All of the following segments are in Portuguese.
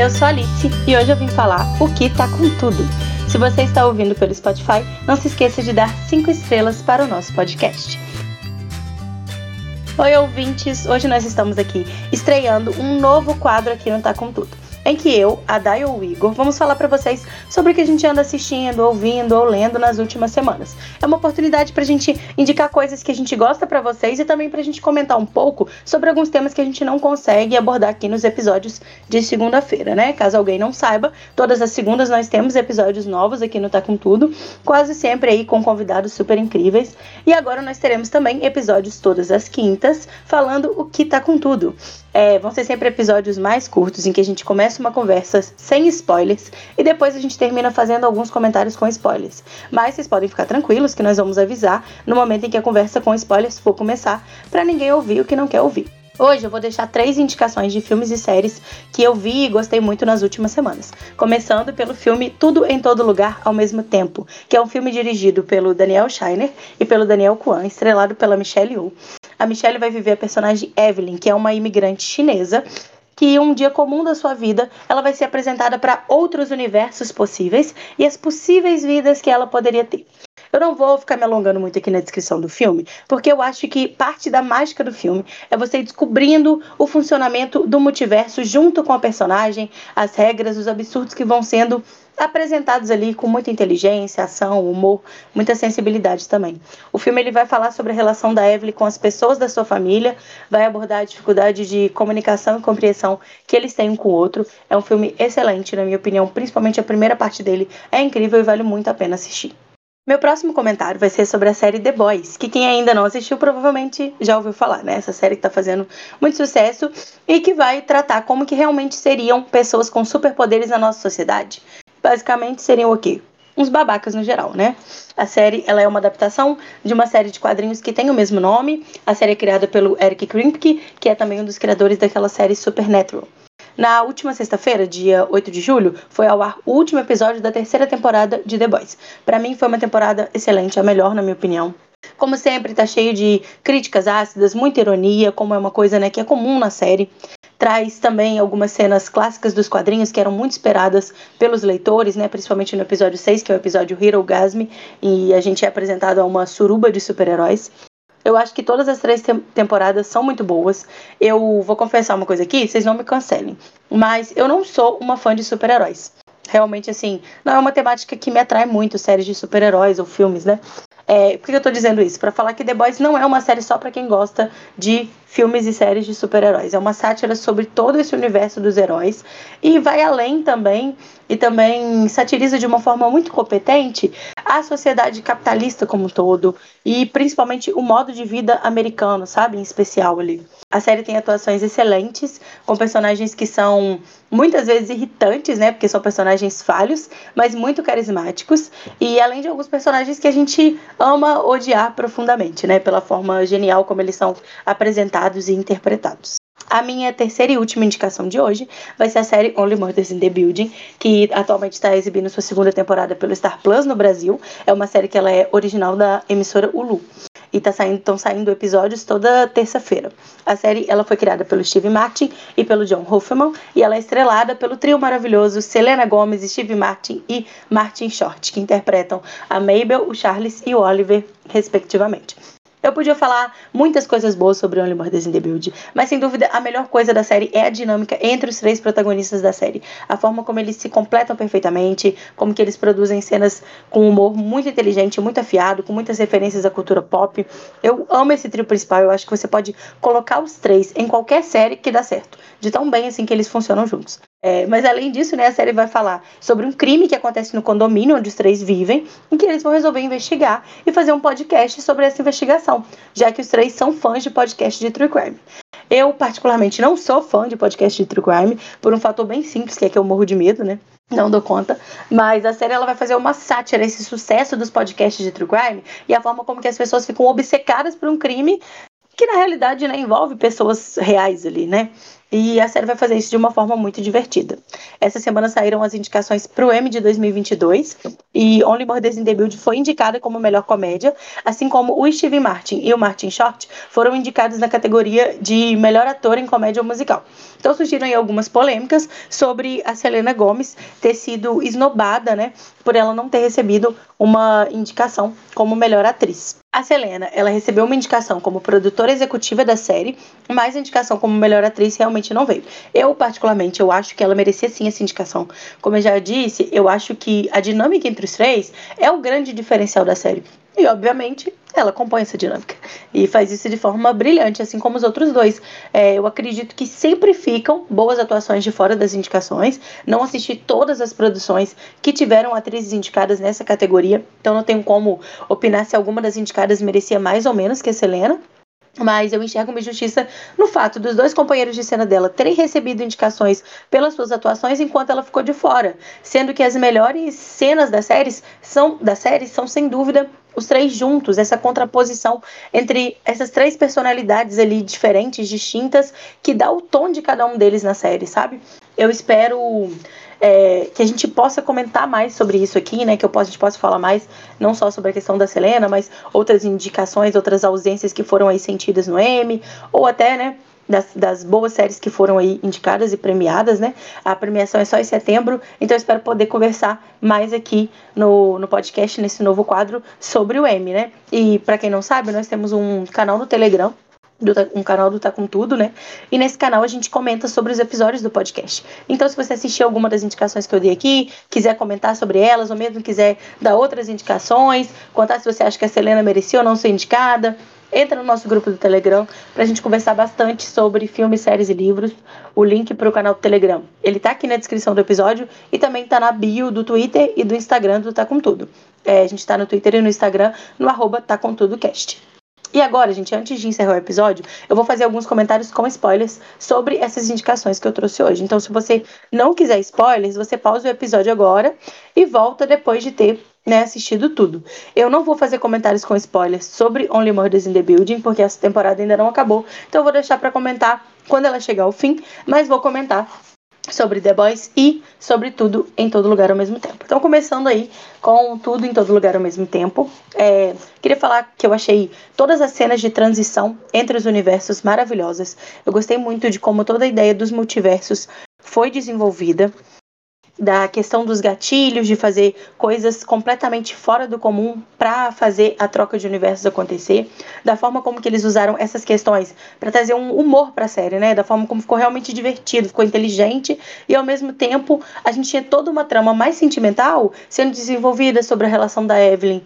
Eu sou a Alice e hoje eu vim falar o que tá com tudo. Se você está ouvindo pelo Spotify, não se esqueça de dar 5 estrelas para o nosso podcast. Oi, ouvintes! Hoje nós estamos aqui estreando um novo quadro aqui no Tá Com Tudo em que eu, a Day ou o Igor, vamos falar para vocês sobre o que a gente anda assistindo, ouvindo ou lendo nas últimas semanas. É uma oportunidade para a gente indicar coisas que a gente gosta para vocês e também para a gente comentar um pouco sobre alguns temas que a gente não consegue abordar aqui nos episódios de segunda-feira, né? Caso alguém não saiba, todas as segundas nós temos episódios novos aqui no Tá Com Tudo, quase sempre aí com convidados super incríveis. E agora nós teremos também episódios todas as quintas, falando o que tá com tudo. É, vão ser sempre episódios mais curtos em que a gente começa uma conversa sem spoilers e depois a gente termina fazendo alguns comentários com spoilers. Mas vocês podem ficar tranquilos que nós vamos avisar no momento em que a conversa com spoilers for começar, para ninguém ouvir o que não quer ouvir. Hoje eu vou deixar três indicações de filmes e séries que eu vi e gostei muito nas últimas semanas. Começando pelo filme Tudo em Todo Lugar ao Mesmo Tempo, que é um filme dirigido pelo Daniel Scheiner e pelo Daniel Kwan, estrelado pela Michelle Yeoh a Michelle vai viver a personagem Evelyn, que é uma imigrante chinesa que um dia comum da sua vida ela vai ser apresentada para outros universos possíveis e as possíveis vidas que ela poderia ter. Eu não vou ficar me alongando muito aqui na descrição do filme, porque eu acho que parte da mágica do filme é você descobrindo o funcionamento do multiverso junto com a personagem, as regras, os absurdos que vão sendo apresentados ali com muita inteligência, ação, humor, muita sensibilidade também. O filme ele vai falar sobre a relação da Evelyn com as pessoas da sua família, vai abordar a dificuldade de comunicação e compreensão que eles têm um com o outro. É um filme excelente, na minha opinião, principalmente a primeira parte dele é incrível e vale muito a pena assistir. Meu próximo comentário vai ser sobre a série The Boys, que quem ainda não assistiu provavelmente já ouviu falar, né? Essa série que tá fazendo muito sucesso e que vai tratar como que realmente seriam pessoas com superpoderes na nossa sociedade basicamente seriam o quê? Uns babacas no geral, né? A série ela é uma adaptação de uma série de quadrinhos que tem o mesmo nome. A série é criada pelo Eric Kripke, que é também um dos criadores daquela série Supernatural. Na última sexta-feira, dia 8 de julho, foi ao ar o último episódio da terceira temporada de The Boys. Para mim foi uma temporada excelente, a melhor na minha opinião. Como sempre, tá cheio de críticas ácidas, muita ironia, como é uma coisa né, que é comum na série traz também algumas cenas clássicas dos quadrinhos que eram muito esperadas pelos leitores, né, principalmente no episódio 6, que é o episódio Hero Gasme, e a gente é apresentado a uma suruba de super-heróis. Eu acho que todas as três te temporadas são muito boas. Eu vou confessar uma coisa aqui, vocês não me cancelem, mas eu não sou uma fã de super-heróis. Realmente, assim, não é uma temática que me atrai muito, séries de super-heróis ou filmes, né? É, por que eu tô dizendo isso? Para falar que The Boys não é uma série só para quem gosta de filmes e séries de super-heróis. É uma sátira sobre todo esse universo dos heróis e vai além também e também satiriza de uma forma muito competente a sociedade capitalista como um todo e principalmente o modo de vida americano, sabe, em especial ali. A série tem atuações excelentes, com personagens que são muitas vezes irritantes, né? Porque são personagens falhos, mas muito carismáticos. E além de alguns personagens que a gente ama odiar profundamente, né? Pela forma genial como eles são apresentados e interpretados. A minha terceira e última indicação de hoje vai ser a série Only Murders in the Building, que atualmente está exibindo sua segunda temporada pelo Star Plus no Brasil. É uma série que ela é original da emissora Hulu e tá saindo, estão saindo episódios toda terça-feira. A série ela foi criada pelo Steve Martin e pelo John Hoffman e ela é estrelada pelo trio maravilhoso Selena Gomez, Steve Martin e Martin Short, que interpretam a Mabel, o Charles e o Oliver, respectivamente. Eu podia falar muitas coisas boas sobre Only Murders in the Build, mas sem dúvida a melhor coisa da série é a dinâmica entre os três protagonistas da série. A forma como eles se completam perfeitamente, como que eles produzem cenas com humor muito inteligente, muito afiado, com muitas referências à cultura pop. Eu amo esse trio principal, eu acho que você pode colocar os três em qualquer série que dá certo, de tão bem assim que eles funcionam juntos. É, mas além disso, né, a série vai falar sobre um crime que acontece no condomínio onde os três vivem, em que eles vão resolver investigar e fazer um podcast sobre essa investigação, já que os três são fãs de podcast de true crime. Eu, particularmente, não sou fã de podcast de true crime, por um fator bem simples, que é que eu morro de medo, né? Não dou conta. Mas a série ela vai fazer uma sátira esse sucesso dos podcasts de true crime e a forma como que as pessoas ficam obcecadas por um crime que na realidade né, envolve pessoas reais ali, né? E a série vai fazer isso de uma forma muito divertida. Essa semana saíram as indicações para o M de 2022 e Only Murders in the Build foi indicada como melhor comédia, assim como o Steve Martin e o Martin Short foram indicados na categoria de melhor ator em comédia musical. Então surgiram aí algumas polêmicas sobre a Selena Gomez ter sido esnobada, né, por ela não ter recebido uma indicação como melhor atriz. A Selena, ela recebeu uma indicação como produtora executiva da série, mas a indicação como melhor atriz realmente não veio. Eu, particularmente, eu acho que ela merecia sim essa indicação. Como eu já disse, eu acho que a dinâmica entre os três é o grande diferencial da série. E, obviamente, ela compõe essa dinâmica. E faz isso de forma brilhante, assim como os outros dois. É, eu acredito que sempre ficam boas atuações de fora das indicações. Não assisti todas as produções que tiveram atrizes indicadas nessa categoria, então não tenho como opinar se alguma das indicadas merecia mais ou menos que a Selena. Mas eu enxergo uma injustiça no fato dos dois companheiros de cena dela terem recebido indicações pelas suas atuações enquanto ela ficou de fora, sendo que as melhores cenas das séries são da série são sem dúvida os três juntos, essa contraposição entre essas três personalidades ali diferentes, distintas, que dá o tom de cada um deles na série, sabe? Eu espero é, que a gente possa comentar mais sobre isso aqui, né? Que eu possa, a gente possa falar mais, não só sobre a questão da Selena, mas outras indicações, outras ausências que foram aí sentidas no M, ou até, né? Das, das, boas séries que foram aí indicadas e premiadas, né? A premiação é só em setembro, então eu espero poder conversar mais aqui no, no podcast, nesse novo quadro, sobre o M, né? E para quem não sabe, nós temos um canal no Telegram do, um canal do Tá Com Tudo, né? E nesse canal a gente comenta sobre os episódios do podcast. Então, se você assistiu alguma das indicações que eu dei aqui, quiser comentar sobre elas, ou mesmo quiser dar outras indicações, contar se você acha que a Selena merecia ou não ser indicada, entra no nosso grupo do Telegram pra gente conversar bastante sobre filmes, séries e livros. O link pro canal do Telegram, ele tá aqui na descrição do episódio e também tá na bio do Twitter e do Instagram do Tá Com Tudo. É, a gente tá no Twitter e no Instagram no arroba Tá Com Tudo Cast. E agora, gente, antes de encerrar o episódio, eu vou fazer alguns comentários com spoilers sobre essas indicações que eu trouxe hoje. Então, se você não quiser spoilers, você pausa o episódio agora e volta depois de ter né, assistido tudo. Eu não vou fazer comentários com spoilers sobre Only Murders in the Building, porque essa temporada ainda não acabou. Então, eu vou deixar para comentar quando ela chegar ao fim, mas vou comentar sobre The Boys e sobre tudo em todo lugar ao mesmo tempo. Então, começando aí com tudo em todo lugar ao mesmo tempo, é, queria falar que eu achei todas as cenas de transição entre os universos maravilhosas. Eu gostei muito de como toda a ideia dos multiversos foi desenvolvida da questão dos gatilhos, de fazer coisas completamente fora do comum para fazer a troca de universos acontecer, da forma como que eles usaram essas questões para trazer um humor para a série, né? Da forma como ficou realmente divertido, ficou inteligente e ao mesmo tempo a gente tinha toda uma trama mais sentimental sendo desenvolvida sobre a relação da Evelyn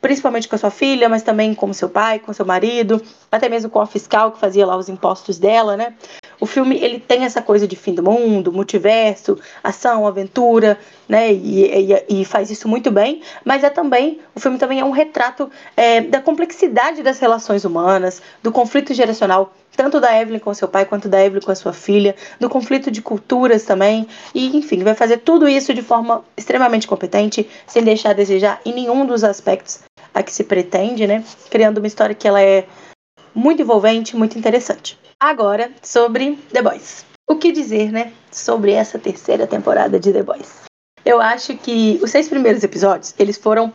principalmente com a sua filha, mas também com seu pai, com seu marido, até mesmo com a fiscal que fazia lá os impostos dela, né? O filme ele tem essa coisa de fim do mundo, multiverso, ação, aventura, né? E, e, e faz isso muito bem. Mas é também o filme também é um retrato é, da complexidade das relações humanas, do conflito geracional tanto da Evelyn com seu pai quanto da Evelyn com a sua filha, do conflito de culturas também, e enfim, vai fazer tudo isso de forma extremamente competente, sem deixar a desejar em nenhum dos aspectos a que se pretende, né? Criando uma história que ela é muito envolvente, muito interessante. Agora, sobre The Boys. O que dizer, né, sobre essa terceira temporada de The Boys? Eu acho que os seis primeiros episódios, eles foram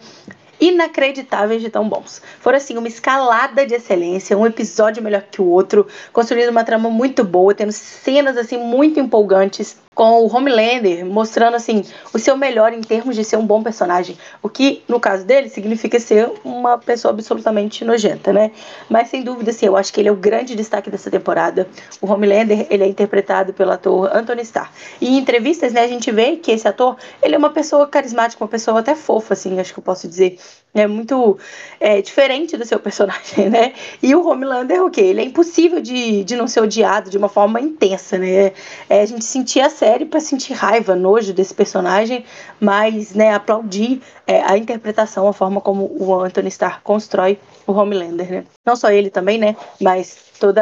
inacreditáveis de tão bons. Foram assim uma escalada de excelência, um episódio melhor que o outro, construindo uma trama muito boa, tendo cenas assim muito empolgantes com o Homelander mostrando assim o seu melhor em termos de ser um bom personagem, o que no caso dele significa ser uma pessoa absolutamente nojenta, né? Mas sem dúvida assim, eu acho que ele é o grande destaque dessa temporada. O Homelander, ele é interpretado pelo ator Anthony Starr. E em entrevistas, né, a gente vê que esse ator, ele é uma pessoa carismática, uma pessoa até fofa assim, acho que eu posso dizer é muito é, diferente do seu personagem, né? E o Homelander, o quê? Ele é impossível de, de não ser odiado de uma forma intensa, né? É, a gente sentia a série para sentir raiva, nojo desse personagem, mas, né, aplaudir é, a interpretação, a forma como o Anthony Starr constrói o Homelander, né? Não só ele também, né? Mas todos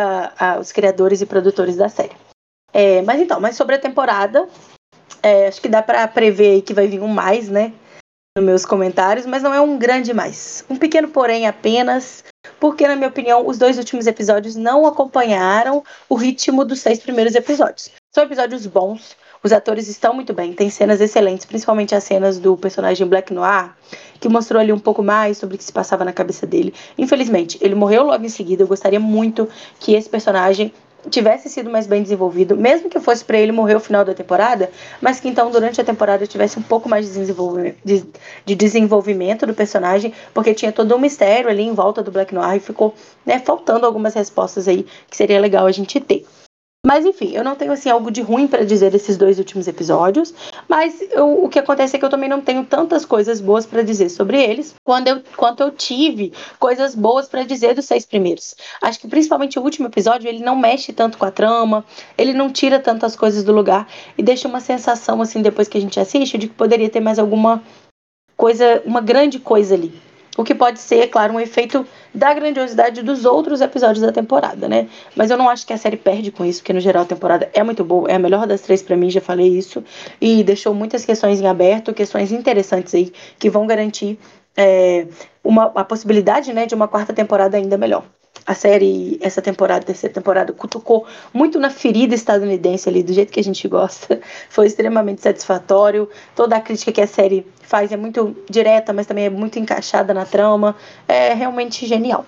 os criadores e produtores da série. É, mas então, mas sobre a temporada, é, acho que dá para prever que vai vir um mais, né? Nos meus comentários, mas não é um grande mais. Um pequeno porém apenas, porque, na minha opinião, os dois últimos episódios não acompanharam o ritmo dos seis primeiros episódios. São episódios bons, os atores estão muito bem, tem cenas excelentes, principalmente as cenas do personagem Black Noir, que mostrou ali um pouco mais sobre o que se passava na cabeça dele. Infelizmente, ele morreu logo em seguida. Eu gostaria muito que esse personagem tivesse sido mais bem desenvolvido, mesmo que fosse para ele morrer no final da temporada, mas que então durante a temporada tivesse um pouco mais de desenvolvimento, de, de desenvolvimento do personagem, porque tinha todo um mistério ali em volta do Black Noir e ficou né, faltando algumas respostas aí que seria legal a gente ter. Mas enfim, eu não tenho assim algo de ruim para dizer desses dois últimos episódios, mas eu, o que acontece é que eu também não tenho tantas coisas boas para dizer sobre eles quando eu, quanto eu tive coisas boas para dizer dos seis primeiros. Acho que principalmente o último episódio ele não mexe tanto com a trama, ele não tira tantas coisas do lugar e deixa uma sensação assim depois que a gente assiste de que poderia ter mais alguma coisa, uma grande coisa ali. O que pode ser, é claro, um efeito da grandiosidade dos outros episódios da temporada, né? Mas eu não acho que a série perde com isso, porque no geral a temporada é muito boa, é a melhor das três para mim, já falei isso, e deixou muitas questões em aberto, questões interessantes aí que vão garantir é, uma, a possibilidade, né, de uma quarta temporada ainda melhor a série, essa temporada, terceira temporada, cutucou muito na ferida estadunidense ali, do jeito que a gente gosta. Foi extremamente satisfatório. Toda a crítica que a série faz é muito direta, mas também é muito encaixada na trama. É realmente genial.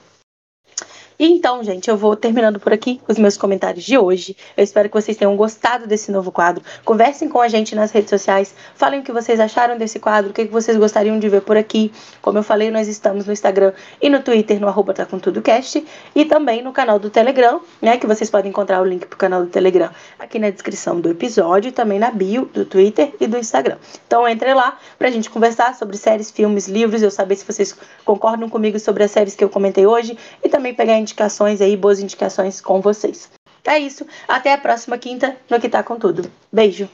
Então, gente, eu vou terminando por aqui os meus comentários de hoje. Eu espero que vocês tenham gostado desse novo quadro. Conversem com a gente nas redes sociais. Falem o que vocês acharam desse quadro, o que vocês gostariam de ver por aqui. Como eu falei, nós estamos no Instagram e no Twitter, no arroba tá com tudo cast, e também no canal do Telegram, né? Que vocês podem encontrar o link pro canal do Telegram aqui na descrição do episódio também na bio do Twitter e do Instagram. Então entre lá pra gente conversar sobre séries, filmes, livros, eu saber se vocês concordam comigo sobre as séries que eu comentei hoje e também pegar indicações aí, boas indicações com vocês. É isso. Até a próxima quinta no Que Tá Com Tudo. Beijo!